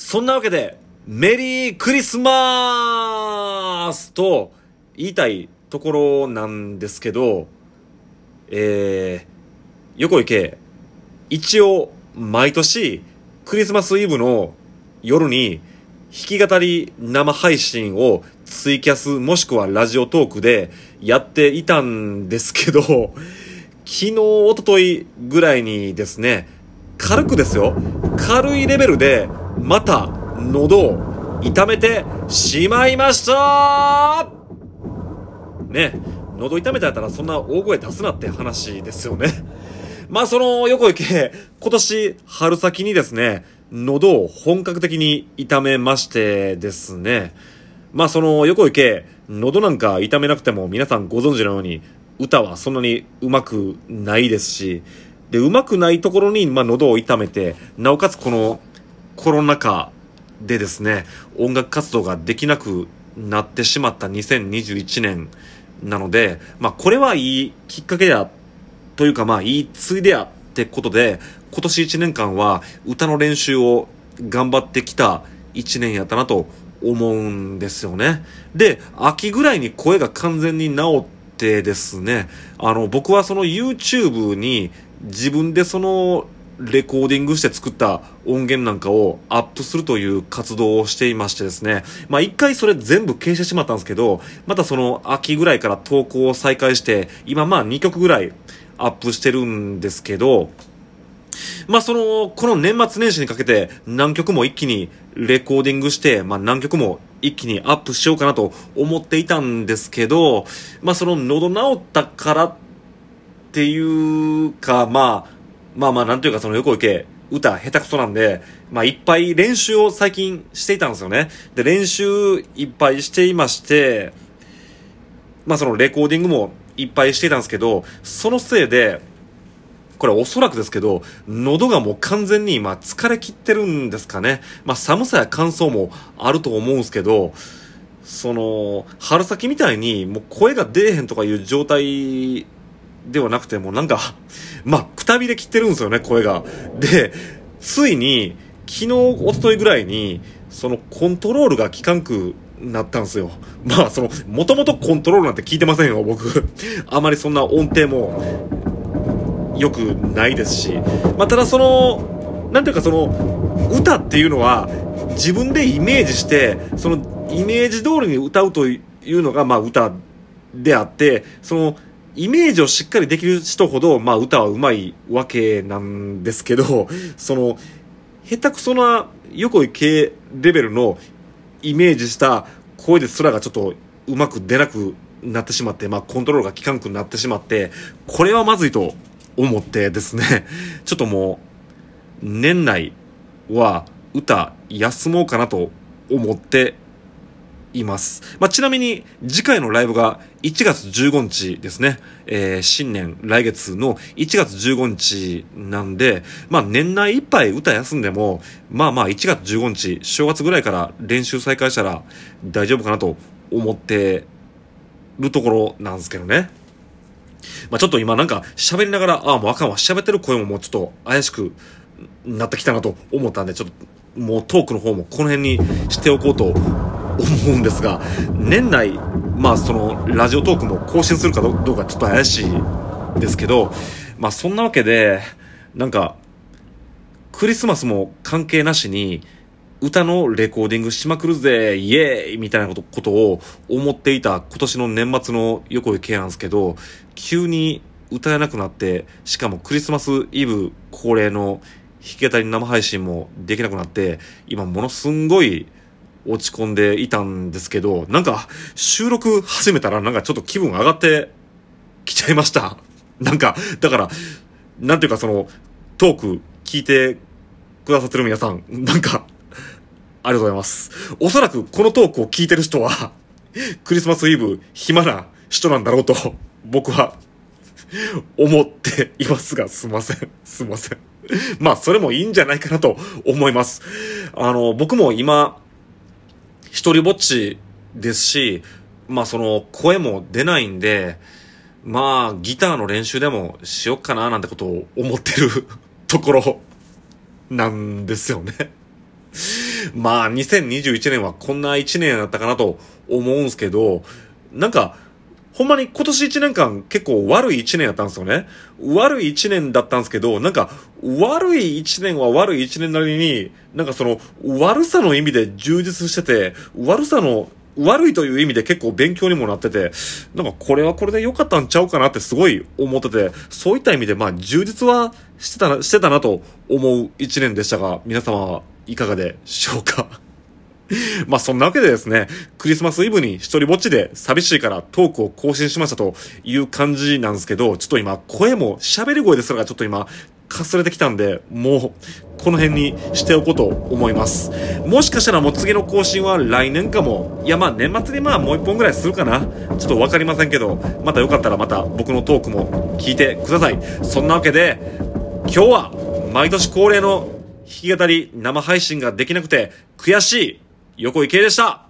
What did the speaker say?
そんなわけで、メリークリスマスと言いたいところなんですけど、えー、横池、一応、毎年、クリスマスイブの夜に、弾き語り生配信をツイキャスもしくはラジオトークでやっていたんですけど、昨日、おとといぐらいにですね、軽くですよ、軽いレベルでまた喉を痛めてしまいましたね、喉痛めたやったらそんな大声出すなって話ですよね。まあその横池、今年春先にですね、喉を本格的に痛めましてですね、まあその横池、喉なんか痛めなくても皆さんご存知のように歌はそんなに上手くないですし、で、上手くないところに、まあ喉を痛めて、なおかつこのコロナ禍でですね、音楽活動ができなくなってしまった2021年なので、まあこれはいいきっかけや、というかまあいいついでやってことで、今年1年間は歌の練習を頑張ってきた1年やったなと思うんですよね。で、秋ぐらいに声が完全に治ってですね、あの僕はその YouTube に自分でそのレコーディングして作った音源なんかをアップするという活動をしていましてですね。まあ一回それ全部消してしまったんですけど、またその秋ぐらいから投稿を再開して、今まあ2曲ぐらいアップしてるんですけど、まあその、この年末年始にかけて何曲も一気にレコーディングして、まあ何曲も一気にアップしようかなと思っていたんですけど、まあその喉治ったからっていうか、まあ、まあまあ、なんというかその横池、歌下手くそなんで、まあいっぱい練習を最近していたんですよね。で、練習いっぱいしていまして、まあそのレコーディングもいっぱいしていたんですけど、そのせいで、これおそらくですけど、喉がもう完全に今疲れ切ってるんですかね。まあ寒さや乾燥もあると思うんですけど、その、春先みたいにもう声が出えへんとかいう状態ではなくて、もうなんか、まあ、くたびれ切ってるんですよね、声が。で、ついに、昨日、一昨日ぐらいに、そのコントロールが効かんくなったんですよ。まあ、その、もともとコントロールなんて聞いてませんよ、僕。あまりそんな音程も、良くないですし。まあ、ただその、なんていうかその、歌っていうのは、自分でイメージして、その、イメージ通りに歌うというのが、まあ、歌であって、その、イメージをしっかりできる人ほど、まあ歌は上手いわけなんですけど、その、下手くそな横井系レベルのイメージした声ですらがちょっとうまく出なくなってしまって、まあコントロールが効かんくなってしまって、これはまずいと思ってですね、ちょっともう、年内は歌休もうかなと思っています。まあ、ちなみに、次回のライブが1月15日ですね。えー、新年、来月の1月15日なんで、まあ、年内いっぱい歌休んでも、まあまあ、1月15日、正月ぐらいから練習再開したら大丈夫かなと思ってるところなんですけどね。まあ、ちょっと今なんか喋りながら、ああ、もうあかんわ、喋ってる声ももうちょっと怪しくなってきたなと思ったんで、ちょっともうトークの方もこの辺にしておこうと思うんですが、年内、まあその、ラジオトークも更新するかどうかちょっと怪しいですけど、まあそんなわけで、なんか、クリスマスも関係なしに、歌のレコーディングしまくるぜ、イエーイみたいなことことを思っていた今年の年末の横井圭なんですけど、急に歌えなくなって、しかもクリスマスイブ恒例の弾き語り生配信もできなくなって、今ものすんごい落ち込んでいたんですけど、なんか収録始めたらなんかちょっと気分上がってきちゃいました。なんか、だから、なんていうかその、トーク聞いてくださってる皆さん、なんか、ありがとうございます。おそらくこのトークを聞いてる人は、クリスマスイブ暇な人なんだろうと、僕は、思っていますが、すいません。すいません。まあ、それもいいんじゃないかなと思います。あの、僕も今、一人ぼっちですし、まあその声も出ないんで、まあギターの練習でもしよっかななんてことを思ってる ところなんですよね。まあ、2021年はこんな1年だったかなと思うんすけど、なんか、ほんまに今年1年間結構悪い1年だったんですよね。悪い1年だったんですけど、なんか、悪い1年は悪い1年なりに、なんかその、悪さの意味で充実してて、悪さの悪いという意味で結構勉強にもなってて、なんかこれはこれで良かったんちゃうかなってすごい思ってて、そういった意味でまあ充実はしてたな、してたなと思う一年でしたが、皆様はいかがでしょうか？まあそんなわけでですね、クリスマスイブに一人ぼっちで寂しいからトークを更新しましたという感じなんですけど、ちょっと今声も喋り声ですらがちょっと今かすれてきたんで、もうこの辺にしておこうと思います。もしかしたらもう次の更新は来年かも。いやまあ年末にまあもう一本ぐらいするかな。ちょっとわかりませんけど、またよかったらまた僕のトークも聞いてください。そんなわけで、今日は毎年恒例の弾き語り生配信ができなくて悔しい横井圭でした。